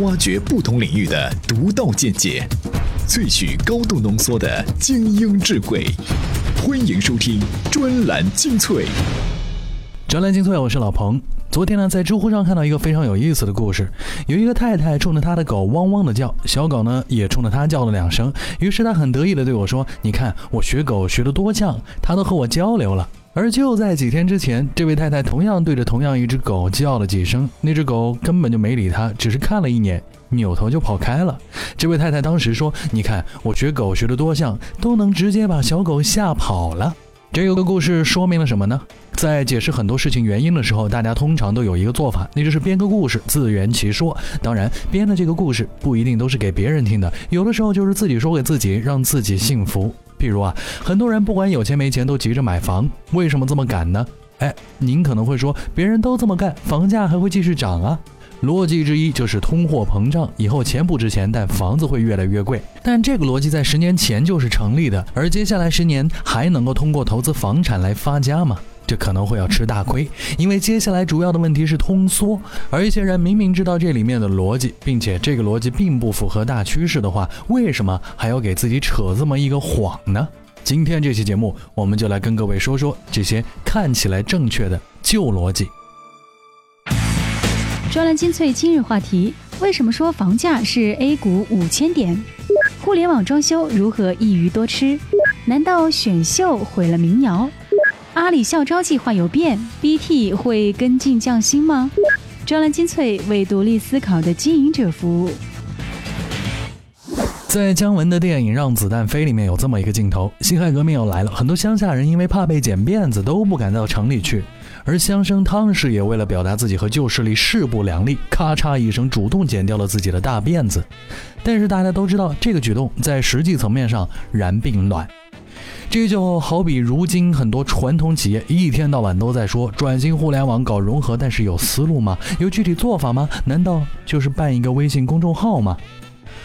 挖掘不同领域的独到见解，萃取高度浓缩的精英智慧。欢迎收听专栏精粹。专栏精粹，我是老彭。昨天呢，在知乎上看到一个非常有意思的故事，有一个太太冲着她的狗汪汪的叫，小狗呢也冲着她叫了两声，于是她很得意的对我说：“你看我学狗学得多像，它都和我交流了。”而就在几天之前，这位太太同样对着同样一只狗叫了几声，那只狗根本就没理她，只是看了一眼，扭头就跑开了。这位太太当时说：“你看我学狗学得多像，都能直接把小狗吓跑了。”这个故事说明了什么呢？在解释很多事情原因的时候，大家通常都有一个做法，那就是编个故事，自圆其说。当然，编的这个故事不一定都是给别人听的，有的时候就是自己说给自己，让自己幸福。譬如啊，很多人不管有钱没钱都急着买房，为什么这么赶呢？哎，您可能会说，别人都这么干，房价还会继续涨啊。逻辑之一就是通货膨胀，以后钱不值钱，但房子会越来越贵。但这个逻辑在十年前就是成立的，而接下来十年还能够通过投资房产来发家吗？这可能会要吃大亏，因为接下来主要的问题是通缩。而一些人明明知道这里面的逻辑，并且这个逻辑并不符合大趋势的话，为什么还要给自己扯这么一个谎呢？今天这期节目，我们就来跟各位说说这些看起来正确的旧逻辑。专栏精粹今日话题：为什么说房价是 A 股五千点？互联网装修如何一鱼多吃？难道选秀毁了民谣？阿里校招计划有变，BT 会跟进降薪吗？专栏精粹为独立思考的经营者服务。在姜文的电影《让子弹飞》里面有这么一个镜头：辛亥革命要来了，很多乡下人因为怕被剪辫子，都不敢到城里去。而乡绅汤氏也为了表达自己和旧势力势不两立，咔嚓一声主动剪掉了自己的大辫子。但是大家都知道，这个举动在实际层面上然并卵。这就好比如今很多传统企业一天到晚都在说转型互联网搞融合，但是有思路吗？有具体做法吗？难道就是办一个微信公众号吗？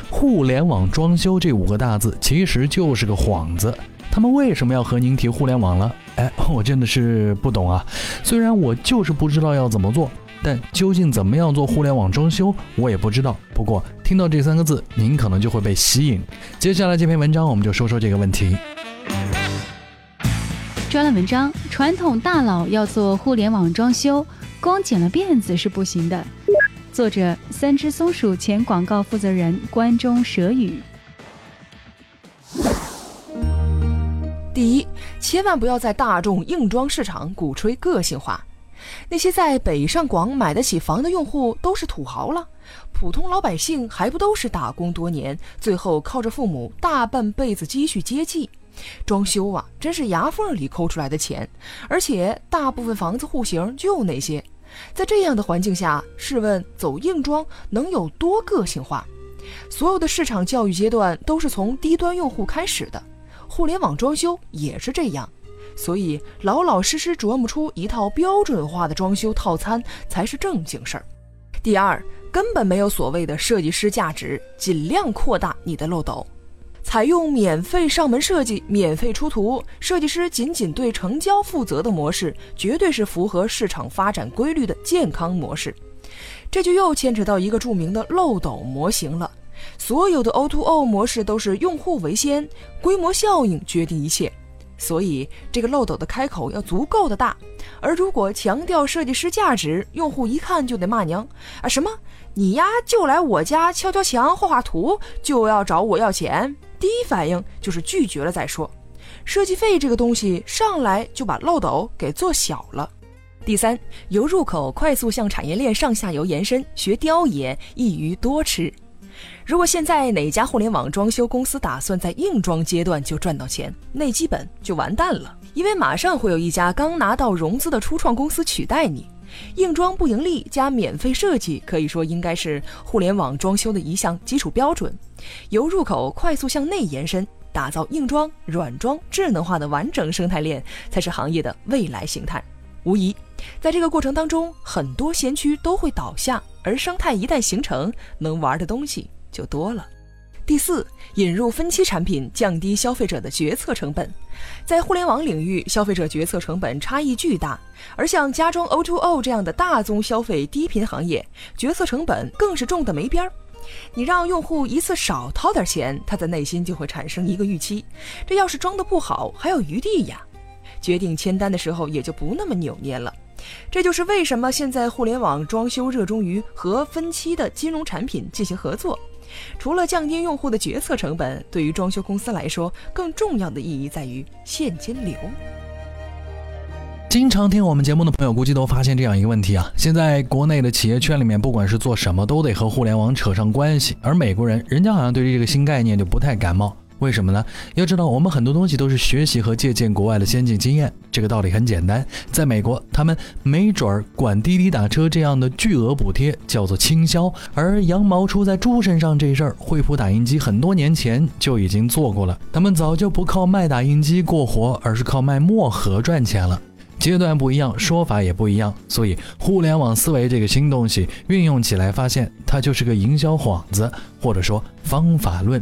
互联网装修这五个大字其实就是个幌子。他们为什么要和您提互联网了？哎，我真的是不懂啊。虽然我就是不知道要怎么做，但究竟怎么样做互联网装修，我也不知道。不过听到这三个字，您可能就会被吸引。接下来这篇文章，我们就说说这个问题。专栏文章：传统大佬要做互联网装修，光剪了辫子是不行的。作者：三只松鼠前广告负责人关中蛇语。第一，千万不要在大众硬装市场鼓吹个性化。那些在北上广买得起房的用户都是土豪了，普通老百姓还不都是打工多年，最后靠着父母大半辈子积蓄接济。装修啊，真是牙缝里抠出来的钱，而且大部分房子户型就那些。在这样的环境下，试问走硬装能有多个性化？所有的市场教育阶段都是从低端用户开始的，互联网装修也是这样。所以老老实实琢磨出一套标准化的装修套餐才是正经事儿。第二，根本没有所谓的设计师价值，尽量扩大你的漏斗。采用免费上门设计、免费出图、设计师仅仅对成交负责的模式，绝对是符合市场发展规律的健康模式。这就又牵扯到一个著名的漏斗模型了。所有的 O2O 模式都是用户为先，规模效应决定一切。所以这个漏斗的开口要足够的大。而如果强调设计师价值，用户一看就得骂娘啊！什么你呀就来我家敲敲墙、画画图，就要找我要钱？第一反应就是拒绝了再说，设计费这个东西上来就把漏斗给做小了。第三，由入口快速向产业链上下游延伸，学雕爷一鱼多吃。如果现在哪家互联网装修公司打算在硬装阶段就赚到钱，那基本就完蛋了，因为马上会有一家刚拿到融资的初创公司取代你。硬装不盈利加免费设计，可以说应该是互联网装修的一项基础标准。由入口快速向内延伸，打造硬装、软装智能化的完整生态链，才是行业的未来形态。无疑，在这个过程当中，很多先驱都会倒下，而生态一旦形成，能玩的东西就多了。第四，引入分期产品，降低消费者的决策成本。在互联网领域，消费者决策成本差异巨大，而像家装 O2O 这样的大宗消费低频行业，决策成本更是重的没边儿。你让用户一次少掏点钱，他的内心就会产生一个预期，这要是装的不好，还有余地呀。决定签单的时候也就不那么扭捏了。这就是为什么现在互联网装修热衷于和分期的金融产品进行合作。除了降低用户的决策成本，对于装修公司来说，更重要的意义在于现金流。经常听我们节目的朋友，估计都发现这样一个问题啊：现在国内的企业圈里面，不管是做什么，都得和互联网扯上关系。而美国人，人家好像对于这个新概念就不太感冒。为什么呢？要知道，我们很多东西都是学习和借鉴国外的先进经验。这个道理很简单，在美国，他们没准儿管滴滴打车这样的巨额补贴叫做倾销，而羊毛出在猪身上这事儿，惠普打印机很多年前就已经做过了。他们早就不靠卖打印机过活，而是靠卖墨盒赚钱了。阶段不一样，说法也不一样，所以互联网思维这个新东西运用起来，发现它就是个营销幌子，或者说方法论。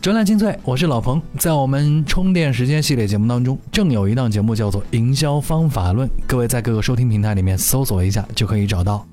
专栏精粹，我是老彭。在我们充电时间系列节目当中，正有一档节目叫做《营销方法论》，各位在各个收听平台里面搜索一下就可以找到。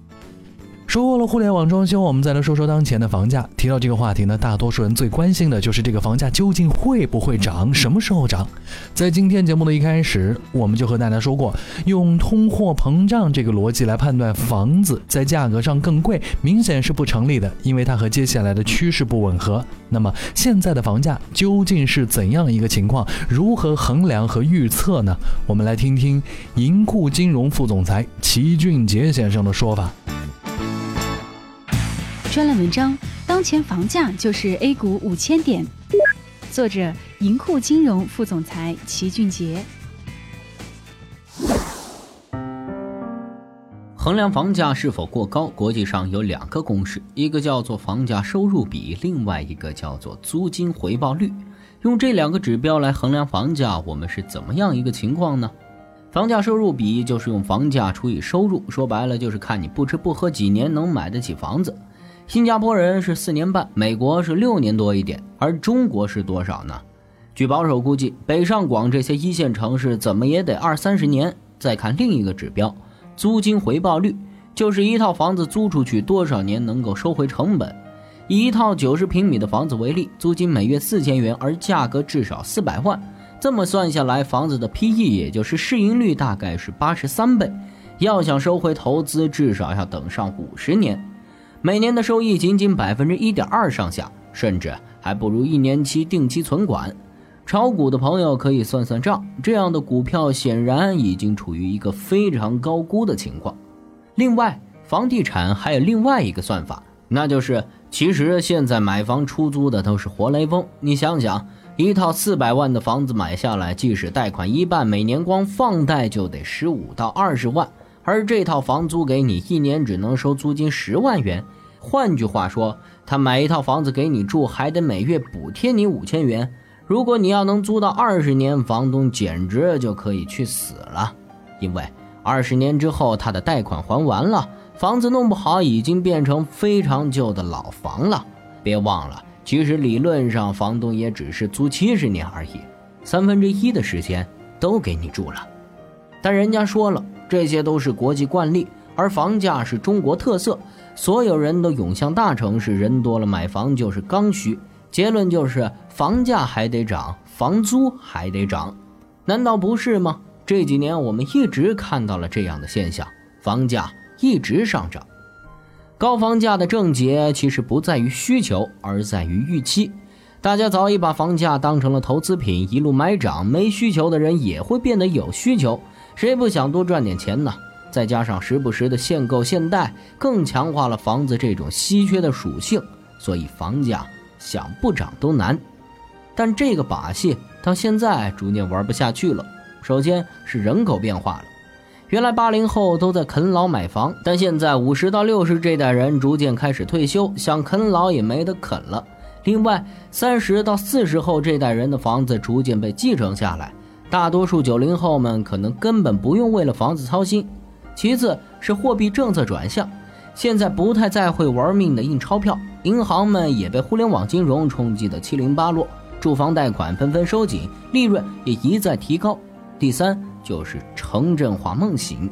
说过了互联网装修，我们再来说说当前的房价。提到这个话题呢，大多数人最关心的就是这个房价究竟会不会涨，什么时候涨。在今天节目的一开始，我们就和大家说过，用通货膨胀这个逻辑来判断房子在价格上更贵，明显是不成立的，因为它和接下来的趋势不吻合。那么现在的房价究竟是怎样一个情况？如何衡量和预测呢？我们来听听银库金融副总裁齐俊杰先生的说法。专栏文章：当前房价就是 A 股五千点。作者：银库金融副总裁齐俊杰。衡量房价是否过高，国际上有两个公式，一个叫做房价收入比，另外一个叫做租金回报率。用这两个指标来衡量房价，我们是怎么样一个情况呢？房价收入比就是用房价除以收入，说白了就是看你不吃不喝几年能买得起房子。新加坡人是四年半，美国是六年多一点，而中国是多少呢？据保守估计，北上广这些一线城市怎么也得二三十年。再看另一个指标，租金回报率，就是一套房子租出去多少年能够收回成本。以一套九十平米的房子为例，租金每月四千元，而价格至少四百万，这么算下来，房子的 P/E 也就是市盈率大概是八十三倍。要想收回投资，至少要等上五十年。每年的收益仅仅百分之一点二上下，甚至还不如一年期定期存款。炒股的朋友可以算算账，这样的股票显然已经处于一个非常高估的情况。另外，房地产还有另外一个算法，那就是其实现在买房出租的都是活雷锋。你想想，一套四百万的房子买下来，即使贷款一半，每年光放贷就得十五到二十万。而这套房租给你一年只能收租金十万元，换句话说，他买一套房子给你住，还得每月补贴你五千元。如果你要能租到二十年，房东简直就可以去死了，因为二十年之后他的贷款还完了，房子弄不好已经变成非常旧的老房了。别忘了，其实理论上房东也只是租七十年而已，三分之一的时间都给你住了，但人家说了。这些都是国际惯例，而房价是中国特色。所有人都涌向大城市，人多了买房就是刚需。结论就是房价还得涨，房租还得涨，难道不是吗？这几年我们一直看到了这样的现象，房价一直上涨。高房价的症结其实不在于需求，而在于预期。大家早已把房价当成了投资品，一路买涨。没需求的人也会变得有需求。谁不想多赚点钱呢？再加上时不时的限购限贷，更强化了房子这种稀缺的属性，所以房价想不涨都难。但这个把戏到现在逐渐玩不下去了。首先是人口变化了，原来八零后都在啃老买房，但现在五十到六十这代人逐渐开始退休，想啃老也没得啃了。另外，三十到四十后这代人的房子逐渐被继承下来。大多数九零后们可能根本不用为了房子操心。其次是货币政策转向，现在不太再会玩命的印钞票，银行们也被互联网金融冲击的七零八落，住房贷款纷纷收紧，利润也一再提高。第三就是城镇化梦醒，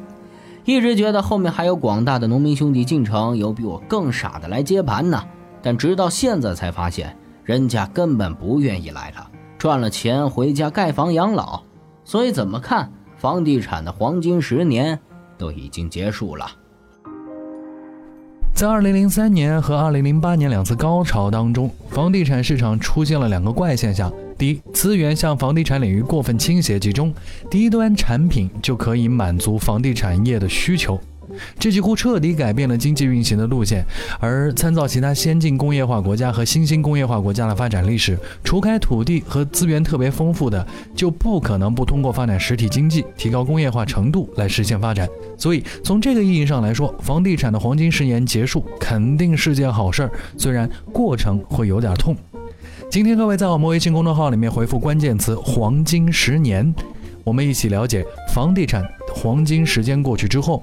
一直觉得后面还有广大的农民兄弟进城，有比我更傻的来接盘呢。但直到现在才发现，人家根本不愿意来了，赚了钱回家盖房养老。所以怎么看，房地产的黄金十年都已经结束了。在2003年和2008年两次高潮当中，房地产市场出现了两个怪现象：第一，资源向房地产领域过分倾斜集中，低端产品就可以满足房地产业的需求。这几乎彻底改变了经济运行的路线，而参照其他先进工业化国家和新兴工业化国家的发展历史，除开土地和资源特别丰富的，就不可能不通过发展实体经济、提高工业化程度来实现发展。所以，从这个意义上来说，房地产的黄金十年结束肯定是件好事儿，虽然过程会有点痛。今天各位在我们微信公众号里面回复关键词“黄金十年”，我们一起了解房地产黄金时间过去之后。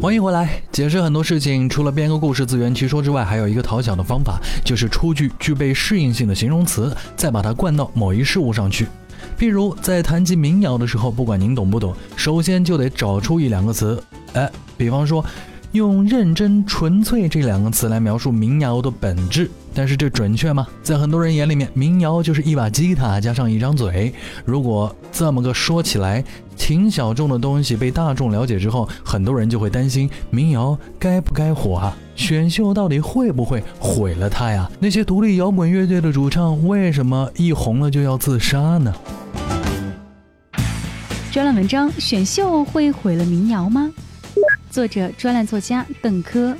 欢迎回来。解释很多事情，除了编个故事自圆其说之外，还有一个讨巧的方法，就是出具具备适应性的形容词，再把它灌到某一事物上去。譬如在谈及民谣的时候，不管您懂不懂，首先就得找出一两个词。哎，比方说，用认真、纯粹这两个词来描述民谣的本质，但是这准确吗？在很多人眼里面，民谣就是一把吉他加上一张嘴。如果这么个说起来，挺小众的东西被大众了解之后，很多人就会担心民谣该不该火啊？选秀到底会不会毁了它呀？那些独立摇滚乐队的主唱为什么一红了就要自杀呢？专栏文章：选秀会毁了民谣吗？作者：专栏作家邓科。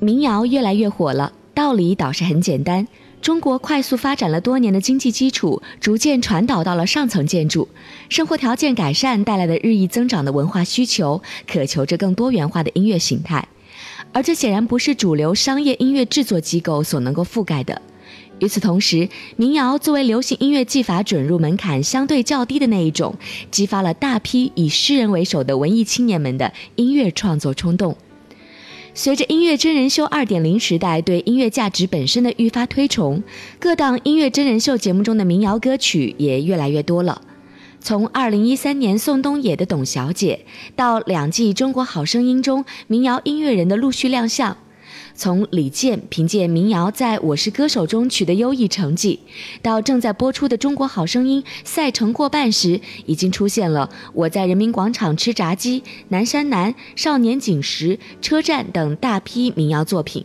民谣越来越火了，道理倒是很简单。中国快速发展了多年的经济基础，逐渐传导到了上层建筑，生活条件改善带来的日益增长的文化需求，渴求着更多元化的音乐形态，而这显然不是主流商业音乐制作机构所能够覆盖的。与此同时，民谣作为流行音乐技法准入门槛相对较低的那一种，激发了大批以诗人为首的文艺青年们的音乐创作冲动。随着音乐真人秀二.点零时代对音乐价值本身的愈发推崇，各档音乐真人秀节目中的民谣歌曲也越来越多了。从二零一三年宋冬野的《董小姐》，到两季《中国好声音》中民谣音乐人的陆续亮相。从李健凭借民谣在我是歌手中取得优异成绩，到正在播出的《中国好声音》赛程过半时，已经出现了我在人民广场吃炸鸡、南山南、少年锦时、车站等大批民谣作品。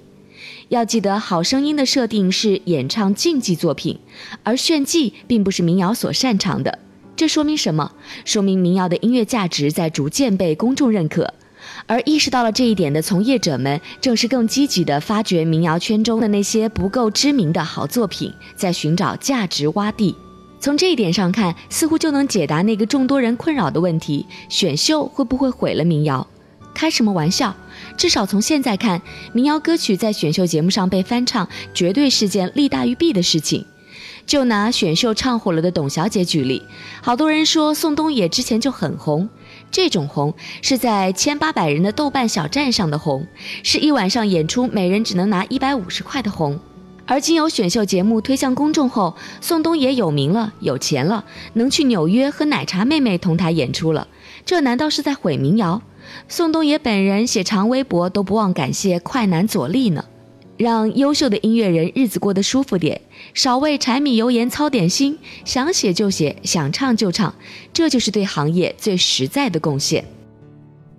要记得，《好声音》的设定是演唱竞技作品，而炫技并不是民谣所擅长的。这说明什么？说明民谣的音乐价值在逐渐被公众认可。而意识到了这一点的从业者们，正是更积极地发掘民谣圈中的那些不够知名的好作品，在寻找价值洼地。从这一点上看，似乎就能解答那个众多人困扰的问题：选秀会不会毁了民谣？开什么玩笑！至少从现在看，民谣歌曲在选秀节目上被翻唱，绝对是件利大于弊的事情。就拿选秀唱火了的董小姐举例，好多人说宋冬野之前就很红。这种红是在千八百人的豆瓣小站上的红，是一晚上演出每人只能拿一百五十块的红。而经由选秀节目推向公众后，宋冬野有名了，有钱了，能去纽约和奶茶妹妹同台演出了，这难道是在毁民谣？宋冬野本人写长微博都不忘感谢快男左立呢。让优秀的音乐人日子过得舒服点，少为柴米油盐操点心，想写就写，想唱就唱，这就是对行业最实在的贡献。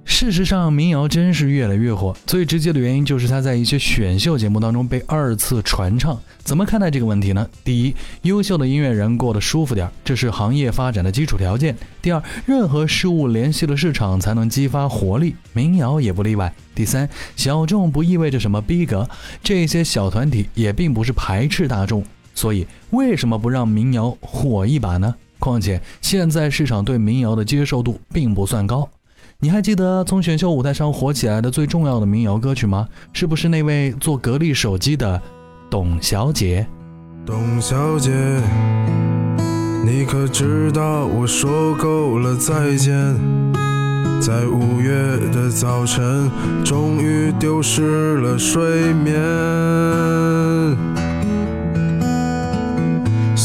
事实上，民谣真是越来越火，最直接的原因就是它在一些选秀节目当中被二次传唱。怎么看待这个问题呢？第一，优秀的音乐人过得舒服点，这是行业发展的基础条件。第二，任何事物联系了市场才能激发活力，民谣也不例外。第三，小众不意味着什么逼格，这些小团体也并不是排斥大众，所以为什么不让民谣火一把呢？况且现在市场对民谣的接受度并不算高。你还记得从选秀舞台上火起来的最重要的民谣歌曲吗？是不是那位做格力手机的董小姐？董小姐，你可知道我说够了再见？在五月的早晨，终于丢失了睡眠。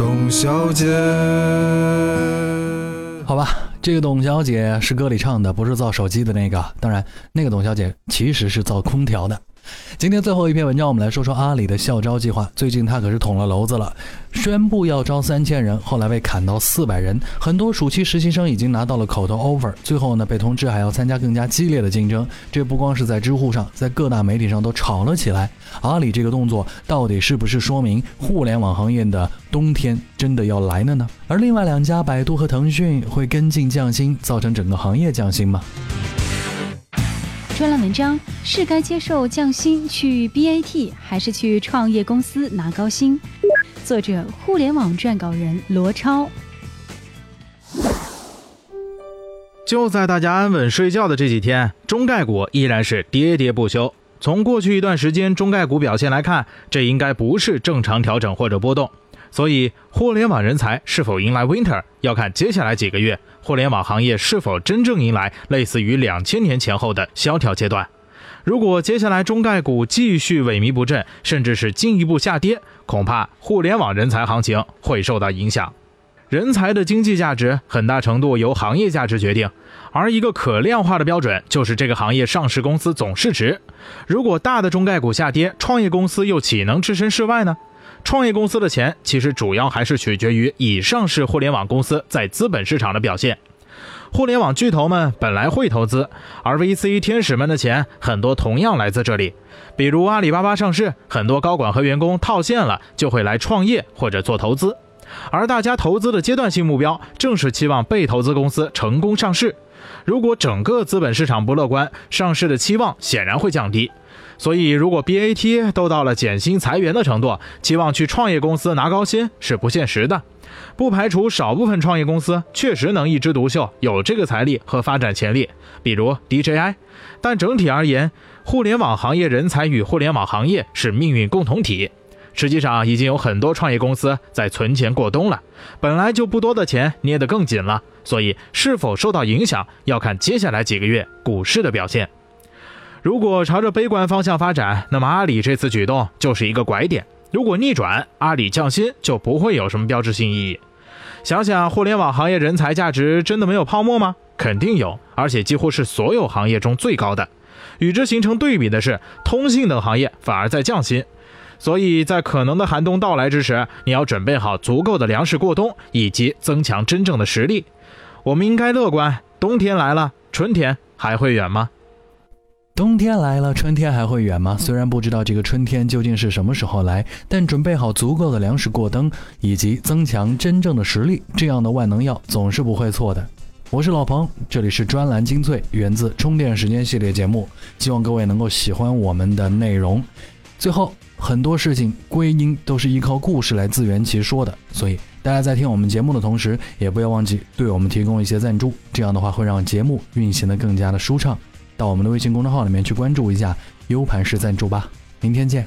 董小姐，好吧，这个董小姐是歌里唱的，不是造手机的那个。当然，那个董小姐其实是造空调的。今天最后一篇文章，我们来说说阿里的校招计划。最近他可是捅了娄子了，宣布要招三千人，后来被砍到四百人。很多暑期实习生已经拿到了口头 offer，最后呢被通知还要参加更加激烈的竞争。这不光是在知乎上，在各大媒体上都吵了起来。阿里这个动作到底是不是说明互联网行业的冬天真的要来了呢？而另外两家百度和腾讯会跟进降薪，造成整个行业降薪吗？专栏文章是该接受降薪去 BAT，还是去创业公司拿高薪？作者：互联网撰稿人罗超。就在大家安稳睡觉的这几天，中概股依然是喋喋不休。从过去一段时间中概股表现来看，这应该不是正常调整或者波动。所以，互联网人才是否迎来 winter，要看接下来几个月互联网行业是否真正迎来类似于两千年前后的萧条阶段。如果接下来中概股继续萎靡不振，甚至是进一步下跌，恐怕互联网人才行情会受到影响。人才的经济价值很大程度由行业价值决定，而一个可量化的标准就是这个行业上市公司总市值。如果大的中概股下跌，创业公司又岂能置身事外呢？创业公司的钱其实主要还是取决于已上市互联网公司在资本市场的表现。互联网巨头们本来会投资，而 VC 天使们的钱很多同样来自这里。比如阿里巴巴上市，很多高管和员工套现了，就会来创业或者做投资。而大家投资的阶段性目标，正是期望被投资公司成功上市。如果整个资本市场不乐观，上市的期望显然会降低。所以，如果 BAT 都到了减薪裁员的程度，期望去创业公司拿高薪是不现实的。不排除少部分创业公司确实能一枝独秀，有这个财力和发展潜力，比如 DJI。但整体而言，互联网行业人才与互联网行业是命运共同体。实际上，已经有很多创业公司在存钱过冬了，本来就不多的钱捏得更紧了。所以，是否受到影响，要看接下来几个月股市的表现。如果朝着悲观方向发展，那么阿里这次举动就是一个拐点。如果逆转，阿里降薪就不会有什么标志性意义。想想互联网行业人才价值真的没有泡沫吗？肯定有，而且几乎是所有行业中最高的。与之形成对比的是，通信等行业反而在降薪。所以在可能的寒冬到来之时，你要准备好足够的粮食过冬，以及增强真正的实力。我们应该乐观，冬天来了，春天还会远吗？冬天来了，春天还会远吗？虽然不知道这个春天究竟是什么时候来，但准备好足够的粮食过冬，以及增强真正的实力，这样的万能药总是不会错的。我是老彭，这里是专栏精粹，源自充电时间系列节目，希望各位能够喜欢我们的内容。最后，很多事情归因都是依靠故事来自圆其说的，所以大家在听我们节目的同时，也不要忘记对我们提供一些赞助，这样的话会让节目运行的更加的舒畅。到我们的微信公众号里面去关注一下 U 盘式赞助吧，明天见。